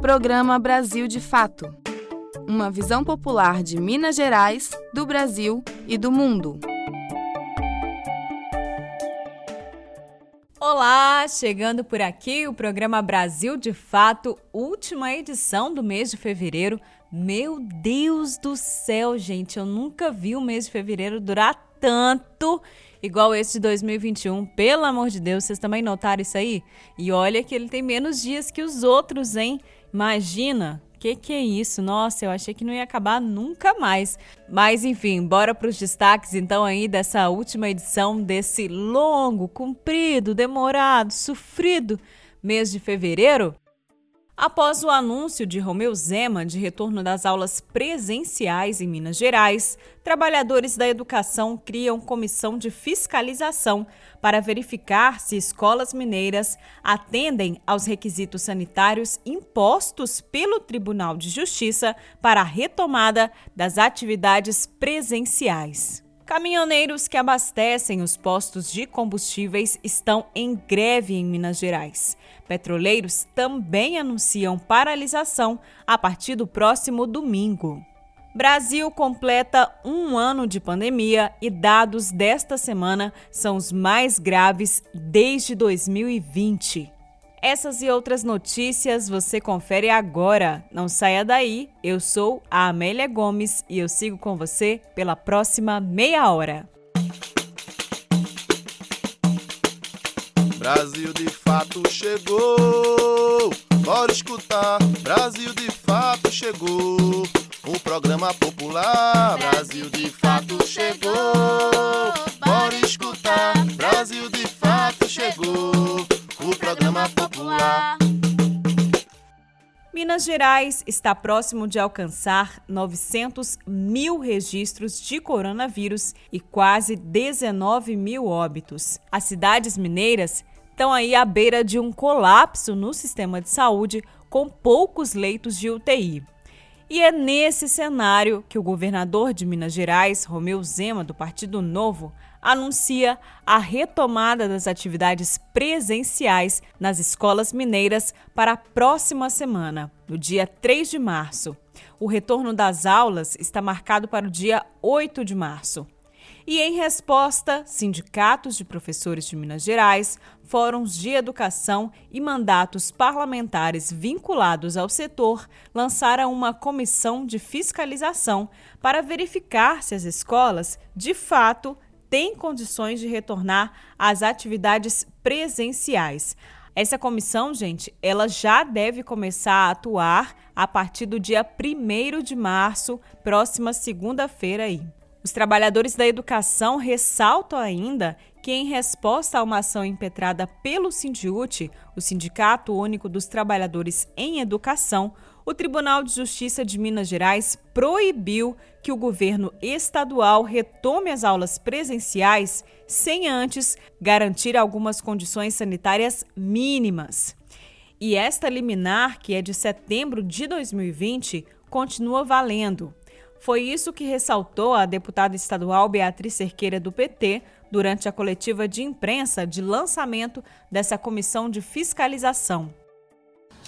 Programa Brasil de Fato Uma visão popular de Minas Gerais, do Brasil e do mundo. Olá, chegando por aqui o programa Brasil de Fato, última edição do mês de fevereiro. Meu Deus do céu, gente, eu nunca vi o mês de fevereiro durar tanto igual esse de 2021. Pelo amor de Deus, vocês também notaram isso aí? E olha que ele tem menos dias que os outros, hein? Imagina, que que é isso? Nossa, eu achei que não ia acabar nunca mais. Mas enfim, bora para os destaques então aí dessa última edição desse longo, comprido, demorado, sofrido mês de fevereiro. Após o anúncio de Romeu Zema de retorno das aulas presenciais em Minas Gerais, trabalhadores da educação criam comissão de fiscalização para verificar se escolas mineiras atendem aos requisitos sanitários impostos pelo Tribunal de Justiça para a retomada das atividades presenciais. Caminhoneiros que abastecem os postos de combustíveis estão em greve em Minas Gerais. Petroleiros também anunciam paralisação a partir do próximo domingo. Brasil completa um ano de pandemia e dados desta semana são os mais graves desde 2020. Essas e outras notícias você confere agora. Não saia daí. Eu sou a Amélia Gomes e eu sigo com você pela próxima meia hora. Brasil de fato chegou. Bora escutar. Brasil de fato chegou. O programa popular. Brasil de fato chegou. Bora escutar. Brasil de Minas Gerais está próximo de alcançar 900 mil registros de coronavírus e quase 19 mil óbitos. As cidades mineiras estão aí à beira de um colapso no sistema de saúde, com poucos leitos de UTI. E é nesse cenário que o governador de Minas Gerais, Romeu Zema, do Partido Novo, anuncia a retomada das atividades presenciais nas escolas mineiras para a próxima semana, no dia 3 de março. O retorno das aulas está marcado para o dia 8 de março. E em resposta, sindicatos de professores de Minas Gerais, fóruns de educação e mandatos parlamentares vinculados ao setor lançaram uma comissão de fiscalização para verificar se as escolas, de fato, tem condições de retornar às atividades presenciais. Essa comissão, gente, ela já deve começar a atuar a partir do dia 1 de março, próxima segunda-feira aí. Os trabalhadores da educação ressaltam ainda que, em resposta a uma ação impetrada pelo Sindiute, o Sindicato Único dos Trabalhadores em Educação, o Tribunal de Justiça de Minas Gerais proibiu que o governo estadual retome as aulas presenciais sem antes garantir algumas condições sanitárias mínimas. E esta liminar, que é de setembro de 2020, continua valendo. Foi isso que ressaltou a deputada estadual Beatriz Cerqueira do PT durante a coletiva de imprensa de lançamento dessa comissão de fiscalização.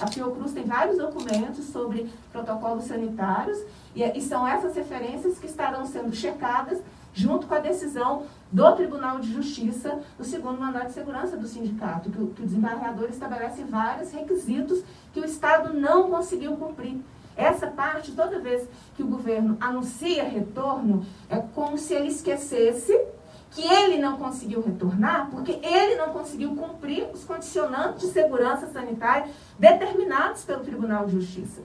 A Fiocruz tem vários documentos sobre protocolos sanitários e, e são essas referências que estarão sendo checadas junto com a decisão do Tribunal de Justiça do segundo mandato de segurança do sindicato, que o, que o desembargador estabelece vários requisitos que o Estado não conseguiu cumprir. Essa parte, toda vez que o governo anuncia retorno, é como se ele esquecesse que ele não conseguiu retornar porque ele não conseguiu cumprir os condicionantes de segurança sanitária determinados pelo Tribunal de Justiça.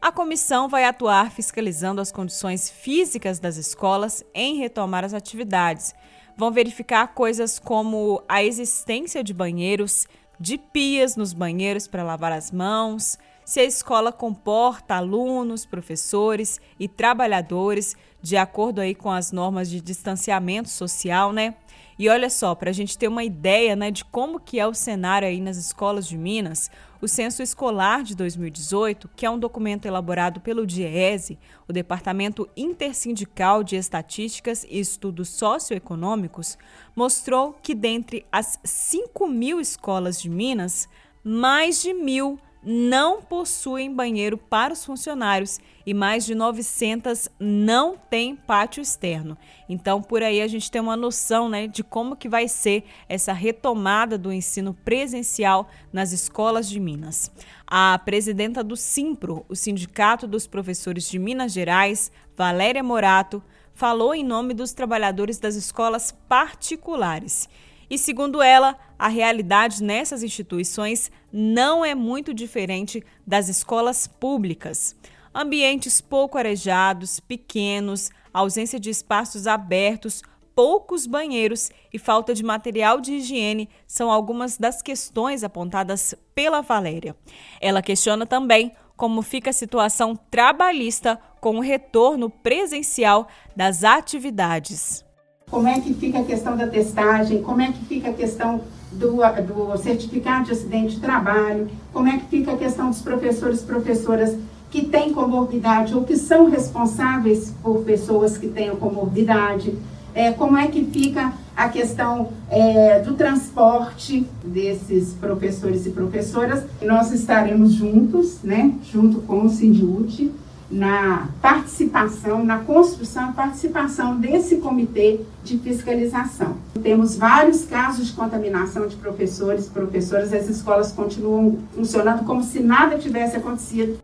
A comissão vai atuar fiscalizando as condições físicas das escolas em retomar as atividades. Vão verificar coisas como a existência de banheiros, de pias nos banheiros para lavar as mãos, se a escola comporta alunos, professores e trabalhadores de acordo aí com as normas de distanciamento social, né? E olha só, para a gente ter uma ideia né, de como que é o cenário aí nas escolas de Minas, o Censo Escolar de 2018, que é um documento elaborado pelo DIESE, o Departamento Intersindical de Estatísticas e Estudos Socioeconômicos, mostrou que dentre as 5 mil escolas de Minas, mais de mil não possuem banheiro para os funcionários e mais de 900 não têm pátio externo. Então, por aí a gente tem uma noção né, de como que vai ser essa retomada do ensino presencial nas escolas de Minas. A presidenta do Simpro, o Sindicato dos Professores de Minas Gerais, Valéria Morato, falou em nome dos trabalhadores das escolas particulares. E segundo ela, a realidade nessas instituições não é muito diferente das escolas públicas. Ambientes pouco arejados, pequenos, ausência de espaços abertos, poucos banheiros e falta de material de higiene são algumas das questões apontadas pela Valéria. Ela questiona também como fica a situação trabalhista com o retorno presencial das atividades. Como é que fica a questão da testagem? Como é que fica a questão do, do certificado de acidente de trabalho? Como é que fica a questão dos professores e professoras que têm comorbidade ou que são responsáveis por pessoas que tenham comorbidade? É, como é que fica a questão é, do transporte desses professores e professoras? Nós estaremos juntos, né, junto com o Sindiute, na participação, na construção e participação desse comitê de fiscalização. Temos vários casos de contaminação de professores professoras, as escolas continuam funcionando como se nada tivesse acontecido.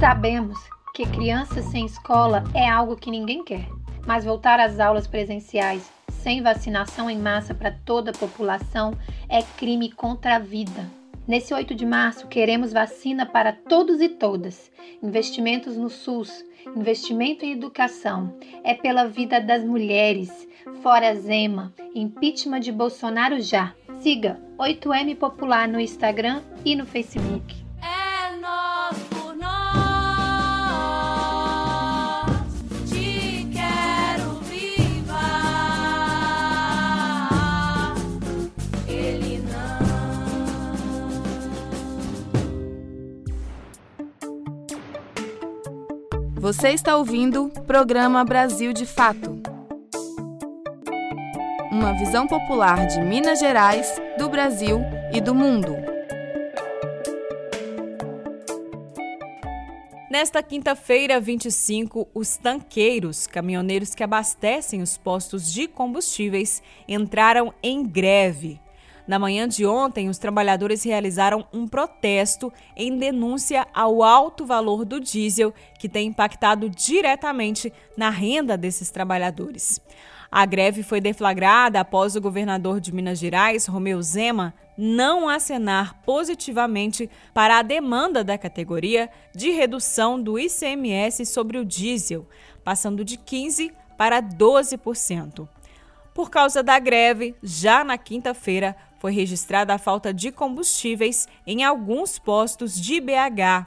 Sabemos que crianças sem escola é algo que ninguém quer, mas voltar às aulas presenciais sem vacinação em massa para toda a população é crime contra a vida. Nesse 8 de março, queremos vacina para todos e todas. Investimentos no SUS, investimento em educação. É pela vida das mulheres. Fora Zema, impeachment de Bolsonaro já. Siga 8M Popular no Instagram e no Facebook. Você está ouvindo programa Brasil de Fato. Uma visão popular de Minas Gerais, do Brasil e do mundo. Nesta quinta-feira, 25, os tanqueiros, caminhoneiros que abastecem os postos de combustíveis, entraram em greve na manhã de ontem, os trabalhadores realizaram um protesto em denúncia ao alto valor do diesel, que tem impactado diretamente na renda desses trabalhadores. A greve foi deflagrada após o governador de Minas Gerais, Romeu Zema, não acenar positivamente para a demanda da categoria de redução do ICMS sobre o diesel, passando de 15% para 12%. Por causa da greve, já na quinta-feira, foi registrada a falta de combustíveis em alguns postos de BH.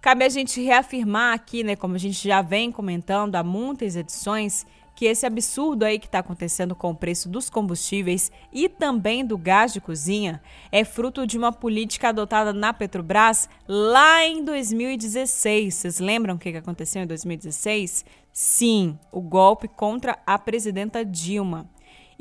Cabe a gente reafirmar aqui, né, como a gente já vem comentando há muitas edições, que esse absurdo aí que está acontecendo com o preço dos combustíveis e também do gás de cozinha é fruto de uma política adotada na Petrobras lá em 2016. Vocês lembram o que aconteceu em 2016? Sim, o golpe contra a presidenta Dilma.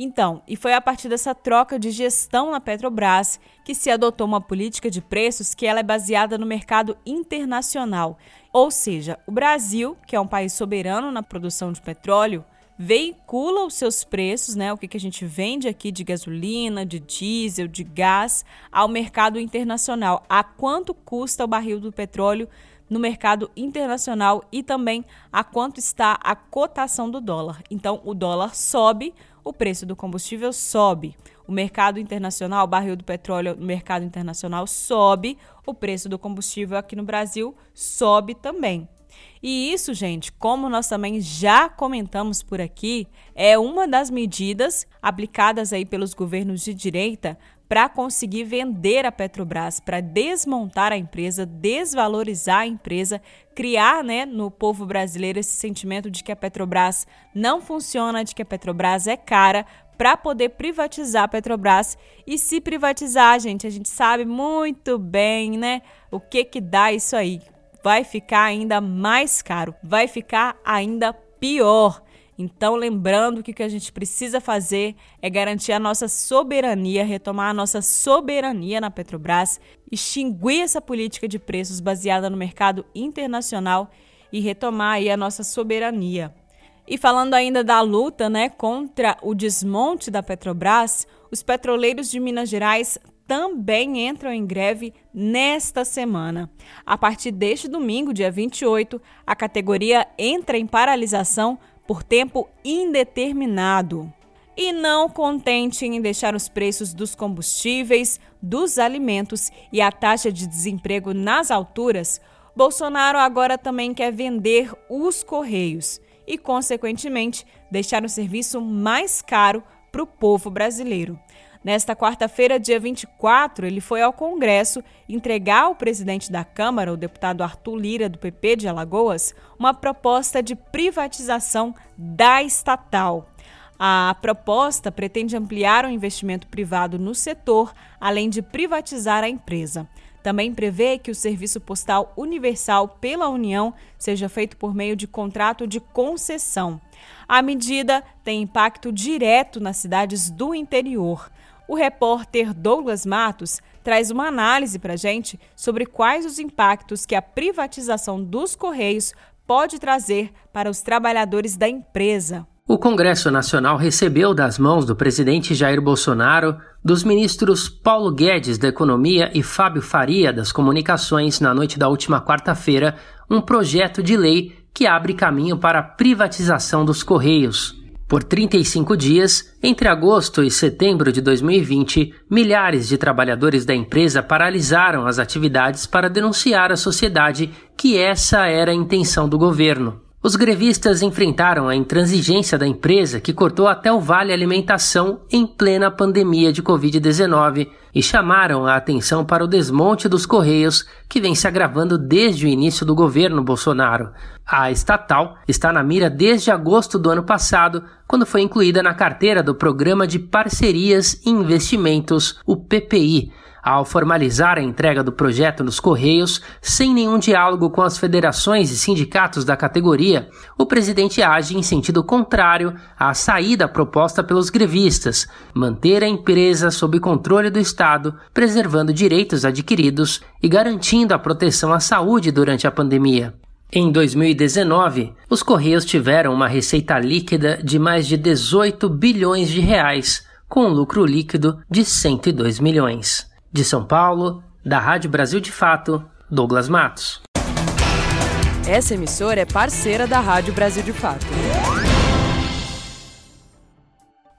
Então, e foi a partir dessa troca de gestão na Petrobras que se adotou uma política de preços que ela é baseada no mercado internacional. Ou seja, o Brasil, que é um país soberano na produção de petróleo, veicula os seus preços, né, o que, que a gente vende aqui de gasolina, de diesel, de gás, ao mercado internacional. A quanto custa o barril do petróleo no mercado internacional e também a quanto está a cotação do dólar. Então, o dólar sobe, o preço do combustível sobe. O mercado internacional, o barril do petróleo no mercado internacional sobe, o preço do combustível aqui no Brasil sobe também. E isso, gente, como nós também já comentamos por aqui, é uma das medidas aplicadas aí pelos governos de direita para conseguir vender a Petrobras, para desmontar a empresa, desvalorizar a empresa, criar né, no povo brasileiro esse sentimento de que a Petrobras não funciona, de que a Petrobras é cara, para poder privatizar a Petrobras. E se privatizar, gente, a gente sabe muito bem, né, o que que dá isso aí. Vai ficar ainda mais caro, vai ficar ainda pior. Então, lembrando que o que a gente precisa fazer é garantir a nossa soberania, retomar a nossa soberania na Petrobras, extinguir essa política de preços baseada no mercado internacional e retomar aí a nossa soberania. E falando ainda da luta né, contra o desmonte da Petrobras, os petroleiros de Minas Gerais também entram em greve nesta semana. A partir deste domingo, dia 28, a categoria entra em paralisação por tempo indeterminado. E não contente em deixar os preços dos combustíveis, dos alimentos e a taxa de desemprego nas alturas, Bolsonaro agora também quer vender os Correios e, consequentemente, deixar o serviço mais caro para o povo brasileiro. Nesta quarta-feira, dia 24, ele foi ao Congresso entregar ao presidente da Câmara, o deputado Arthur Lira, do PP de Alagoas, uma proposta de privatização da estatal. A proposta pretende ampliar o investimento privado no setor, além de privatizar a empresa. Também prevê que o serviço postal universal pela União seja feito por meio de contrato de concessão. A medida tem impacto direto nas cidades do interior. O repórter Douglas Matos traz uma análise para gente sobre quais os impactos que a privatização dos Correios pode trazer para os trabalhadores da empresa. O Congresso Nacional recebeu das mãos do presidente Jair Bolsonaro, dos ministros Paulo Guedes da Economia e Fábio Faria das Comunicações na noite da última quarta-feira um projeto de lei que abre caminho para a privatização dos Correios. Por 35 dias, entre agosto e setembro de 2020, milhares de trabalhadores da empresa paralisaram as atividades para denunciar à sociedade que essa era a intenção do governo. Os grevistas enfrentaram a intransigência da empresa que cortou até o vale alimentação em plena pandemia de Covid-19 e chamaram a atenção para o desmonte dos Correios que vem se agravando desde o início do governo Bolsonaro. A estatal está na mira desde agosto do ano passado, quando foi incluída na carteira do Programa de Parcerias e Investimentos, o PPI ao formalizar a entrega do projeto nos Correios, sem nenhum diálogo com as federações e sindicatos da categoria, o presidente age em sentido contrário à saída proposta pelos grevistas, manter a empresa sob controle do Estado, preservando direitos adquiridos e garantindo a proteção à saúde durante a pandemia. Em 2019, os Correios tiveram uma receita líquida de mais de 18 bilhões de reais, com um lucro líquido de 102 milhões. De São Paulo, da Rádio Brasil de Fato, Douglas Matos. Essa emissora é parceira da Rádio Brasil de Fato.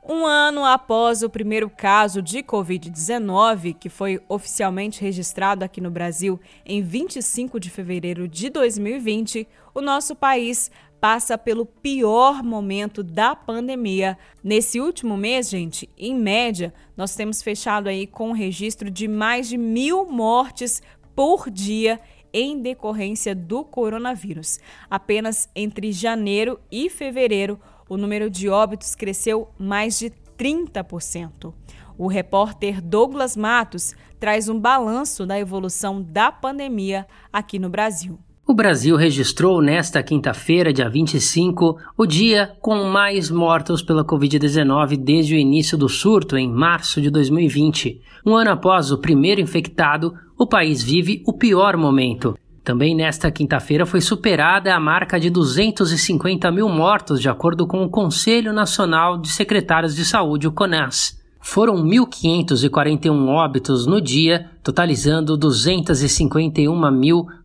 Um ano após o primeiro caso de Covid-19, que foi oficialmente registrado aqui no Brasil em 25 de fevereiro de 2020, o nosso país passa pelo pior momento da pandemia. Nesse último mês, gente, em média, nós temos fechado aí com um registro de mais de mil mortes por dia em decorrência do coronavírus. Apenas entre janeiro e fevereiro, o número de óbitos cresceu mais de 30%. O repórter Douglas Matos traz um balanço da evolução da pandemia aqui no Brasil. O Brasil registrou nesta quinta-feira, dia 25, o dia com mais mortos pela Covid-19 desde o início do surto, em março de 2020. Um ano após o primeiro infectado, o país vive o pior momento. Também nesta quinta-feira foi superada a marca de 250 mil mortos, de acordo com o Conselho Nacional de Secretários de Saúde, o CONAS. Foram 1.541 óbitos no dia, totalizando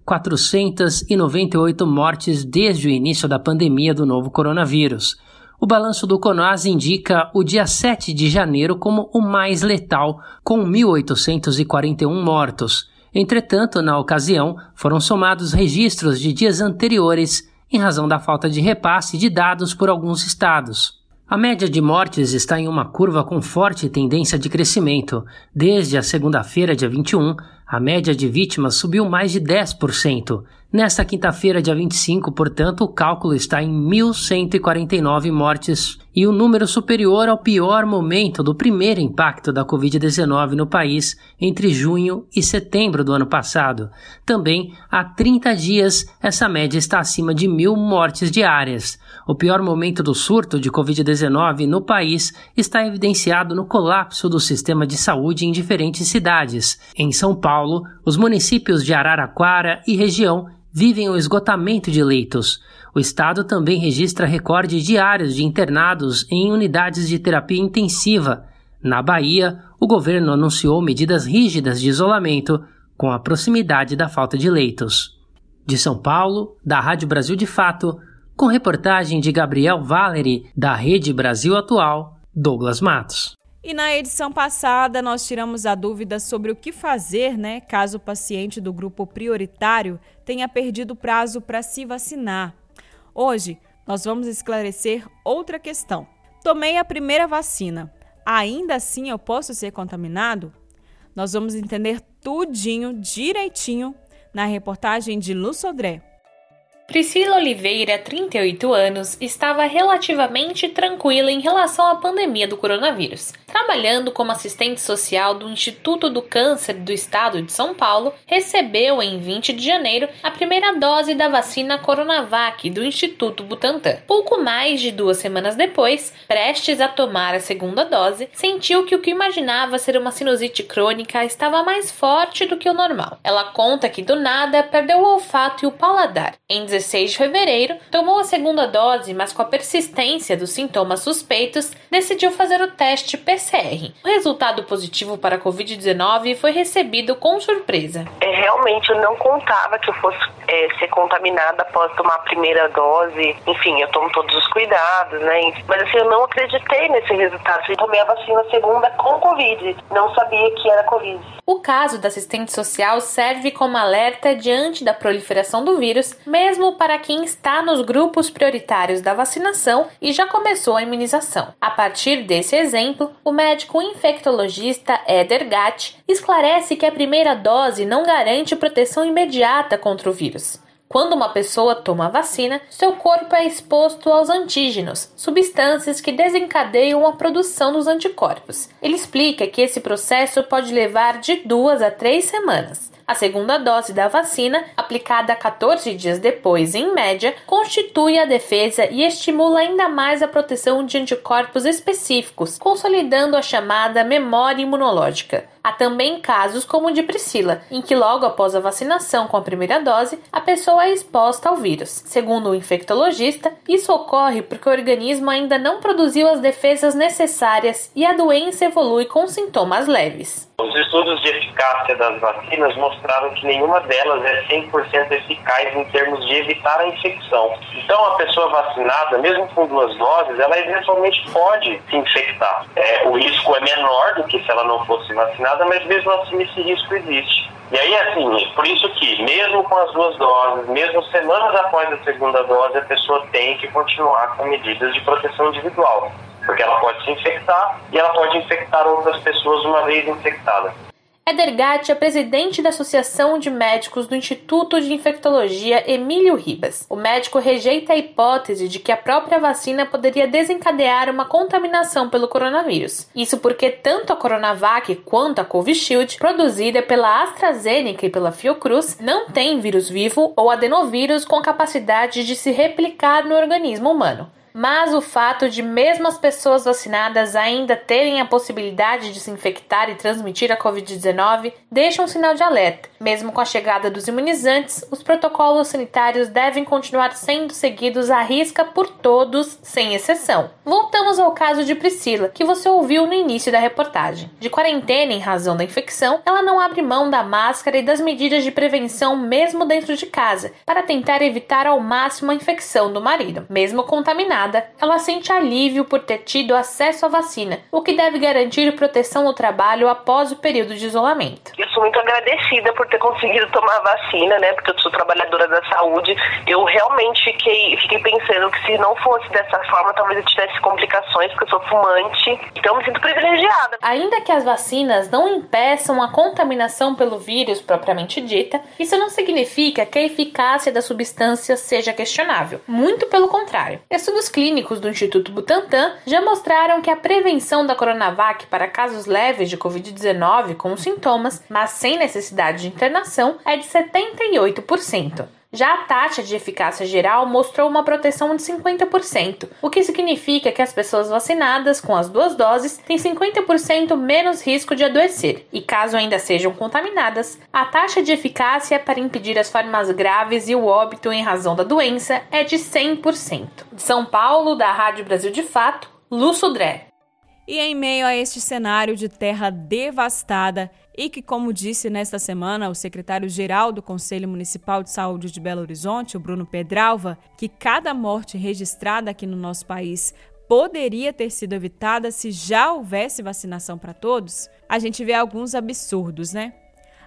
251.498 mortes desde o início da pandemia do novo coronavírus. O balanço do CONAS indica o dia 7 de janeiro como o mais letal, com 1.841 mortos. Entretanto, na ocasião, foram somados registros de dias anteriores em razão da falta de repasse de dados por alguns estados. A média de mortes está em uma curva com forte tendência de crescimento. Desde a segunda-feira, dia 21, a média de vítimas subiu mais de 10%. Nesta quinta-feira, dia 25, portanto, o cálculo está em 1.149 mortes e o um número superior ao pior momento do primeiro impacto da Covid-19 no país entre junho e setembro do ano passado. Também, há 30 dias, essa média está acima de mil mortes diárias. O pior momento do surto de Covid-19 no país está evidenciado no colapso do sistema de saúde em diferentes cidades. Em São Paulo, os municípios de Araraquara e região vivem o esgotamento de leitos. O estado também registra recordes diários de internados em unidades de terapia intensiva. Na Bahia, o governo anunciou medidas rígidas de isolamento com a proximidade da falta de leitos. De São Paulo, da Rádio Brasil de Fato, com reportagem de Gabriel Valeri, da Rede Brasil Atual, Douglas Matos. E na edição passada, nós tiramos a dúvida sobre o que fazer, né, caso o paciente do grupo prioritário tenha perdido o prazo para se vacinar. Hoje, nós vamos esclarecer outra questão. Tomei a primeira vacina. Ainda assim eu posso ser contaminado? Nós vamos entender tudinho, direitinho, na reportagem de Lu Sodré. Priscila Oliveira, 38 anos, estava relativamente tranquila em relação à pandemia do coronavírus. Trabalhando como assistente social do Instituto do Câncer do Estado de São Paulo, recebeu em 20 de janeiro a primeira dose da vacina Coronavac do Instituto Butantan. Pouco mais de duas semanas depois, prestes a tomar a segunda dose, sentiu que o que imaginava ser uma sinusite crônica estava mais forte do que o normal. Ela conta que do nada perdeu o olfato e o paladar. Em 16 de fevereiro, tomou a segunda dose, mas com a persistência dos sintomas suspeitos, decidiu fazer o teste PCR. O resultado positivo para a Covid-19 foi recebido com surpresa. É, realmente, eu não contava que eu fosse é, ser contaminada após tomar a primeira dose. Enfim, eu tomo todos os cuidados, né? Mas assim, eu não acreditei nesse resultado. Eu tomei a vacina segunda com Covid. Não sabia que era Covid. O caso da assistente social serve como alerta diante da proliferação do vírus, mesmo para quem está nos grupos prioritários da vacinação e já começou a imunização. A partir desse exemplo, o médico infectologista Eder Gatt esclarece que a primeira dose não garante proteção imediata contra o vírus. Quando uma pessoa toma a vacina, seu corpo é exposto aos antígenos, substâncias que desencadeiam a produção dos anticorpos. Ele explica que esse processo pode levar de duas a três semanas. A segunda dose da vacina, aplicada 14 dias depois, em média, constitui a defesa e estimula ainda mais a proteção de anticorpos específicos, consolidando a chamada memória imunológica. Há também casos como o de Priscila, em que logo após a vacinação com a primeira dose, a pessoa é exposta ao vírus. Segundo o infectologista, isso ocorre porque o organismo ainda não produziu as defesas necessárias e a doença evolui com sintomas leves. Os estudos de eficácia das vacinas mostraram que nenhuma delas é 100% eficaz em termos de evitar a infecção. Então, a pessoa vacinada, mesmo com duas doses, ela eventualmente pode se infectar. É, o risco é menor do que se ela não fosse vacinada, mas mesmo assim esse risco existe. E aí, assim, por isso que, mesmo com as duas doses, mesmo semanas após a segunda dose, a pessoa tem que continuar com medidas de proteção individual porque ela pode se infectar e ela pode infectar outras pessoas uma vez infectada. Eder Gatti é presidente da Associação de Médicos do Instituto de Infectologia Emílio Ribas. O médico rejeita a hipótese de que a própria vacina poderia desencadear uma contaminação pelo coronavírus. Isso porque tanto a Coronavac quanto a Covishield, produzida pela AstraZeneca e pela Fiocruz, não tem vírus vivo ou adenovírus com capacidade de se replicar no organismo humano mas o fato de mesmo as pessoas vacinadas ainda terem a possibilidade de se infectar e transmitir a Covid-19 deixa um sinal de alerta. Mesmo com a chegada dos imunizantes, os protocolos sanitários devem continuar sendo seguidos à risca por todos, sem exceção. Voltamos ao caso de Priscila, que você ouviu no início da reportagem. De quarentena em razão da infecção, ela não abre mão da máscara e das medidas de prevenção mesmo dentro de casa, para tentar evitar ao máximo a infecção do marido, mesmo contaminado vacinada, ela sente alívio por ter tido acesso à vacina, o que deve garantir proteção no trabalho após o período de isolamento. Eu sou muito agradecida por ter conseguido tomar a vacina, né? Porque eu sou trabalhadora da saúde. Eu realmente fiquei, fiquei pensando que se não fosse dessa forma, talvez eu tivesse complicações, porque eu sou fumante. Então me sinto privilegiada. Ainda que as vacinas não impeçam a contaminação pelo vírus propriamente dita, isso não significa que a eficácia da substância seja questionável. Muito pelo contrário. Estudos clínicos do Instituto Butantan já mostraram que a prevenção da Coronavac para casos leves de Covid-19 com sintomas, mas sem necessidade de internação, é de 78%. Já a taxa de eficácia geral mostrou uma proteção de 50%, o que significa que as pessoas vacinadas com as duas doses têm 50% menos risco de adoecer, e caso ainda sejam contaminadas, a taxa de eficácia para impedir as formas graves e o óbito em razão da doença é de 100%. De São Paulo, da Rádio Brasil de Fato, Lu Sudré. E em meio a este cenário de terra devastada e que, como disse nesta semana o secretário-geral do Conselho Municipal de Saúde de Belo Horizonte, o Bruno Pedralva, que cada morte registrada aqui no nosso país poderia ter sido evitada se já houvesse vacinação para todos, a gente vê alguns absurdos, né?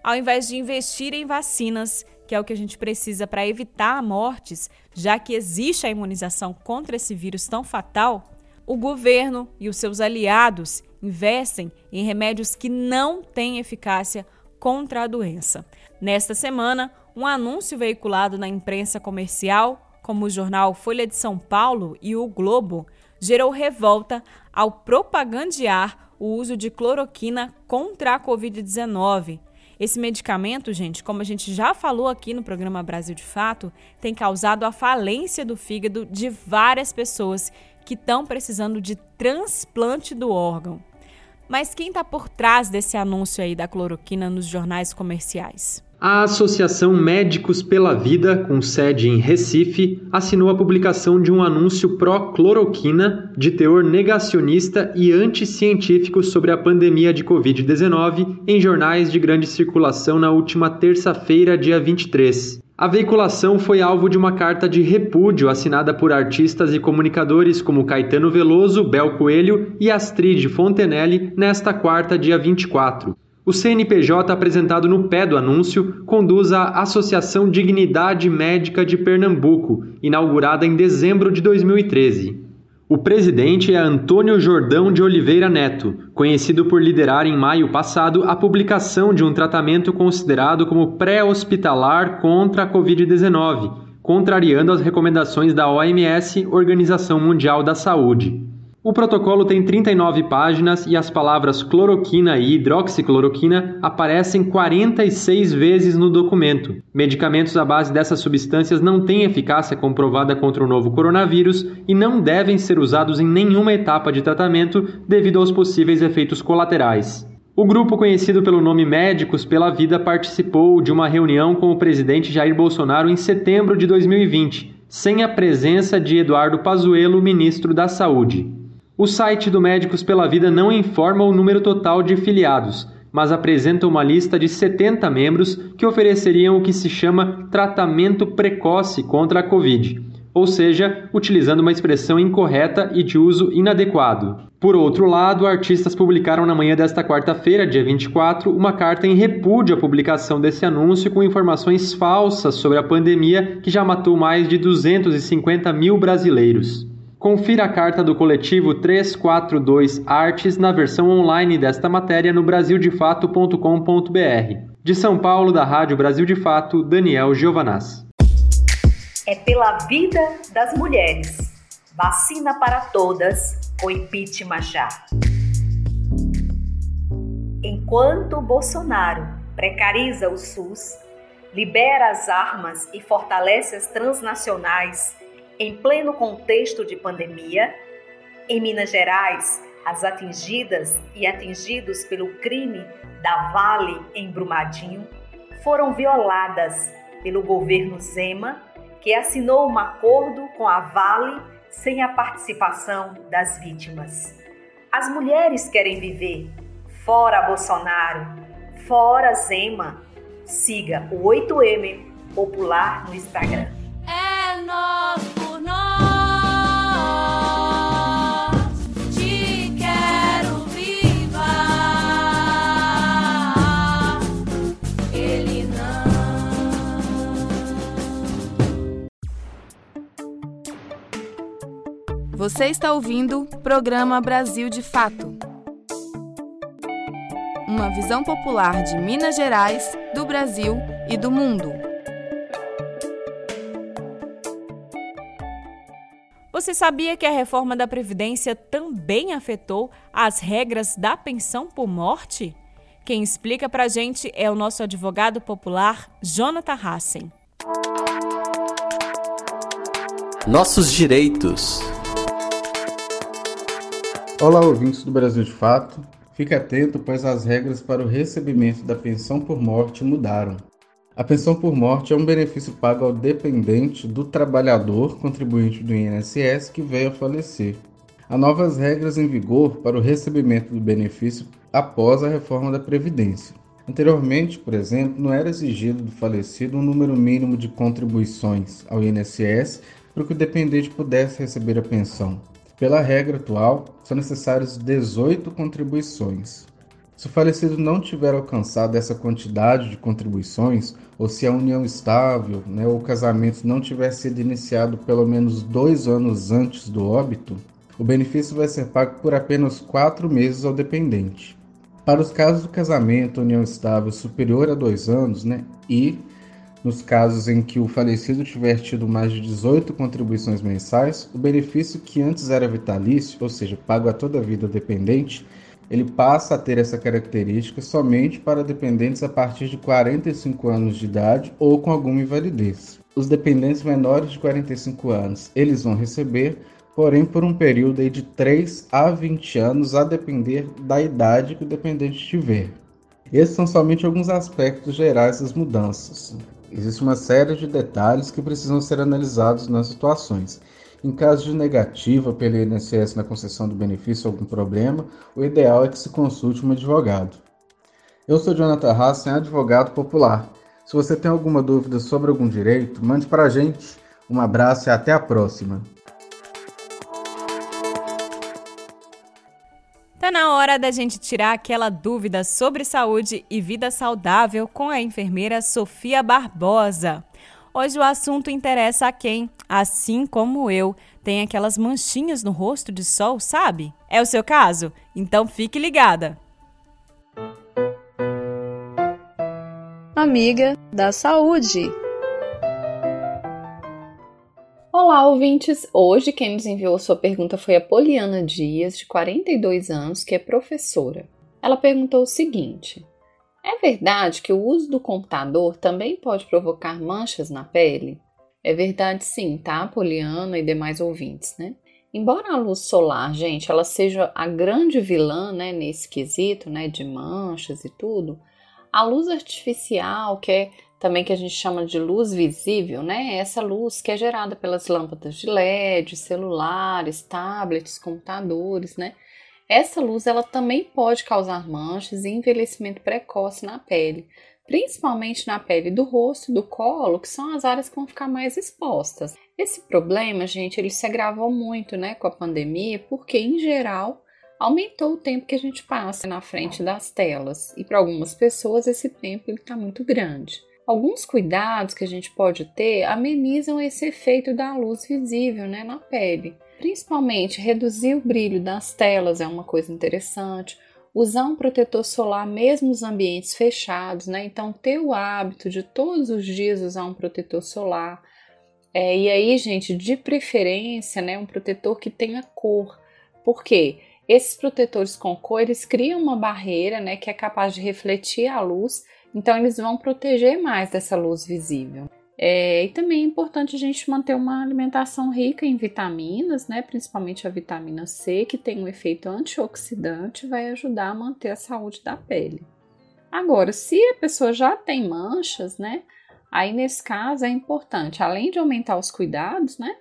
Ao invés de investir em vacinas, que é o que a gente precisa para evitar mortes, já que existe a imunização contra esse vírus tão fatal, o governo e os seus aliados investem em remédios que não têm eficácia contra a doença. Nesta semana, um anúncio veiculado na imprensa comercial, como o jornal Folha de São Paulo e o Globo, gerou revolta ao propagandear o uso de cloroquina contra a Covid-19. Esse medicamento, gente, como a gente já falou aqui no programa Brasil de Fato, tem causado a falência do fígado de várias pessoas que estão precisando de transplante do órgão. Mas quem está por trás desse anúncio aí da cloroquina nos jornais comerciais? A Associação Médicos pela Vida, com sede em Recife, assinou a publicação de um anúncio pró-cloroquina de teor negacionista e anticientífico sobre a pandemia de Covid-19 em jornais de grande circulação na última terça-feira, dia 23. A veiculação foi alvo de uma carta de repúdio assinada por artistas e comunicadores como Caetano Veloso, Bel Coelho e Astrid Fontenelle nesta quarta, dia 24. O CNPJ apresentado no pé do anúncio conduz à Associação Dignidade Médica de Pernambuco, inaugurada em dezembro de 2013. O presidente é Antônio Jordão de Oliveira Neto, conhecido por liderar em maio passado a publicação de um tratamento considerado como pré-hospitalar contra a Covid-19, contrariando as recomendações da OMS, Organização Mundial da Saúde. O protocolo tem 39 páginas e as palavras cloroquina e hidroxicloroquina aparecem 46 vezes no documento. Medicamentos à base dessas substâncias não têm eficácia comprovada contra o novo coronavírus e não devem ser usados em nenhuma etapa de tratamento devido aos possíveis efeitos colaterais. O grupo conhecido pelo nome Médicos pela Vida participou de uma reunião com o presidente Jair Bolsonaro em setembro de 2020, sem a presença de Eduardo Pazuello, ministro da Saúde. O site do Médicos pela Vida não informa o número total de filiados, mas apresenta uma lista de 70 membros que ofereceriam o que se chama tratamento precoce contra a Covid, ou seja, utilizando uma expressão incorreta e de uso inadequado. Por outro lado, artistas publicaram na manhã desta quarta-feira, dia 24, uma carta em repúdio à publicação desse anúncio com informações falsas sobre a pandemia que já matou mais de 250 mil brasileiros. Confira a carta do coletivo 342 Artes na versão online desta matéria no brasildefato.com.br. De São Paulo, da Rádio Brasil de Fato, Daniel Giovanaz. É pela vida das mulheres. Vacina para todas com impeachment já. Enquanto Bolsonaro precariza o SUS, libera as armas e fortalece as transnacionais em pleno contexto de pandemia, em Minas Gerais, as atingidas e atingidos pelo crime da Vale em Brumadinho foram violadas pelo governo Zema, que assinou um acordo com a Vale sem a participação das vítimas. As mulheres querem viver fora Bolsonaro, fora Zema. Siga o 8M Popular no Instagram. É nós Você está ouvindo o programa Brasil de Fato. Uma visão popular de Minas Gerais, do Brasil e do mundo. Você sabia que a reforma da Previdência também afetou as regras da pensão por morte? Quem explica pra gente é o nosso advogado popular, Jonathan Hassen. Nossos direitos. Olá, ouvintes do Brasil de Fato. Fique atento, pois as regras para o recebimento da pensão por morte mudaram. A pensão por morte é um benefício pago ao dependente do trabalhador contribuinte do INSS que veio a falecer. Há novas regras em vigor para o recebimento do benefício após a reforma da Previdência. Anteriormente, por exemplo, não era exigido do falecido um número mínimo de contribuições ao INSS para que o dependente pudesse receber a pensão. Pela regra atual, são necessárias 18 contribuições. Se o falecido não tiver alcançado essa quantidade de contribuições, ou se a união estável né, ou o casamento não tiver sido iniciado pelo menos dois anos antes do óbito, o benefício vai ser pago por apenas quatro meses ao dependente. Para os casos do casamento união estável superior a dois anos, né, e nos casos em que o falecido tiver tido mais de 18 contribuições mensais, o benefício que antes era vitalício, ou seja, pago a toda a vida dependente, ele passa a ter essa característica somente para dependentes a partir de 45 anos de idade ou com alguma invalidez. Os dependentes menores de 45 anos, eles vão receber, porém por um período de 3 a 20 anos, a depender da idade que o dependente tiver. Esses são somente alguns aspectos gerais das mudanças. Existe uma série de detalhes que precisam ser analisados nas situações. Em caso de negativa pelo INSS na concessão do benefício ou algum problema, o ideal é que se consulte um advogado. Eu sou Jonathan Hassen, advogado popular. Se você tem alguma dúvida sobre algum direito, mande para a gente. Um abraço e até a próxima. Hora da gente tirar aquela dúvida sobre saúde e vida saudável com a enfermeira Sofia Barbosa. Hoje o assunto interessa a quem, assim como eu, tem aquelas manchinhas no rosto de sol, sabe? É o seu caso? Então fique ligada! Amiga da Saúde. Olá, ouvintes! Hoje quem nos enviou sua pergunta foi a Poliana Dias, de 42 anos, que é professora. Ela perguntou o seguinte: É verdade que o uso do computador também pode provocar manchas na pele? É verdade sim, tá, Poliana e demais ouvintes, né? Embora a luz solar, gente, ela seja a grande vilã, né, nesse quesito, né, de manchas e tudo, a luz artificial, que é também que a gente chama de luz visível, né? Essa luz que é gerada pelas lâmpadas de LED, celulares, tablets, computadores, né? Essa luz ela também pode causar manchas e envelhecimento precoce na pele, principalmente na pele do rosto e do colo, que são as áreas que vão ficar mais expostas. Esse problema, gente, ele se agravou muito, né, com a pandemia, porque em geral aumentou o tempo que a gente passa na frente das telas e para algumas pessoas esse tempo está muito grande. Alguns cuidados que a gente pode ter amenizam esse efeito da luz visível né, na pele. Principalmente reduzir o brilho das telas é uma coisa interessante. Usar um protetor solar mesmo nos ambientes fechados, né? Então ter o hábito de todos os dias usar um protetor solar. É, e aí, gente, de preferência, né, um protetor que tenha cor. Por quê? Esses protetores com cor, eles criam uma barreira, né, que é capaz de refletir a luz então, eles vão proteger mais dessa luz visível. É, e também é importante a gente manter uma alimentação rica em vitaminas, né, principalmente a vitamina C, que tem um efeito antioxidante vai ajudar a manter a saúde da pele. Agora, se a pessoa já tem manchas, né, aí nesse caso é importante, além de aumentar os cuidados, né,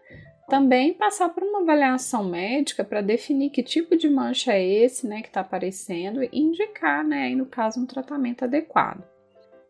também passar por uma avaliação médica para definir que tipo de mancha é esse, né, que está aparecendo e indicar, né, aí no caso, um tratamento adequado.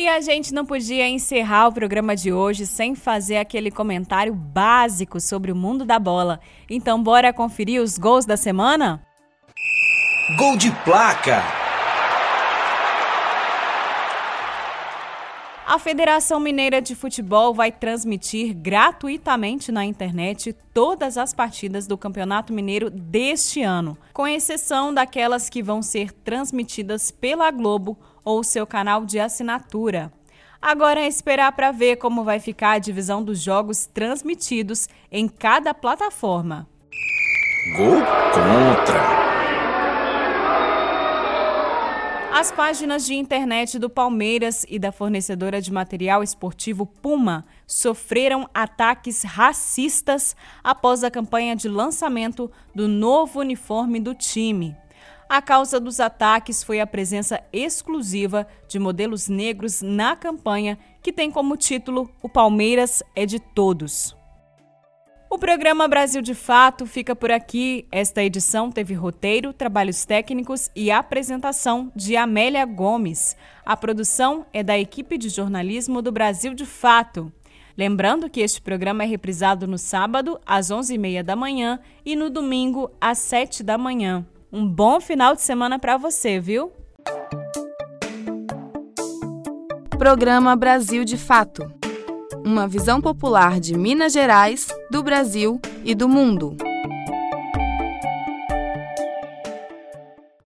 E a gente não podia encerrar o programa de hoje sem fazer aquele comentário básico sobre o mundo da bola. Então, bora conferir os gols da semana? Gol de placa! A Federação Mineira de Futebol vai transmitir gratuitamente na internet todas as partidas do Campeonato Mineiro deste ano, com exceção daquelas que vão ser transmitidas pela Globo ou seu canal de assinatura. Agora é esperar para ver como vai ficar a divisão dos jogos transmitidos em cada plataforma. Gol contra. As páginas de internet do Palmeiras e da fornecedora de material esportivo Puma sofreram ataques racistas após a campanha de lançamento do novo uniforme do time. A causa dos ataques foi a presença exclusiva de modelos negros na campanha, que tem como título O Palmeiras é de Todos. O programa Brasil de Fato fica por aqui. Esta edição teve roteiro, trabalhos técnicos e apresentação de Amélia Gomes. A produção é da equipe de jornalismo do Brasil de Fato. Lembrando que este programa é reprisado no sábado, às 11h30 da manhã e no domingo, às 7 da manhã. Um bom final de semana para você, viu? Programa Brasil de Fato uma visão popular de Minas Gerais, do Brasil e do mundo.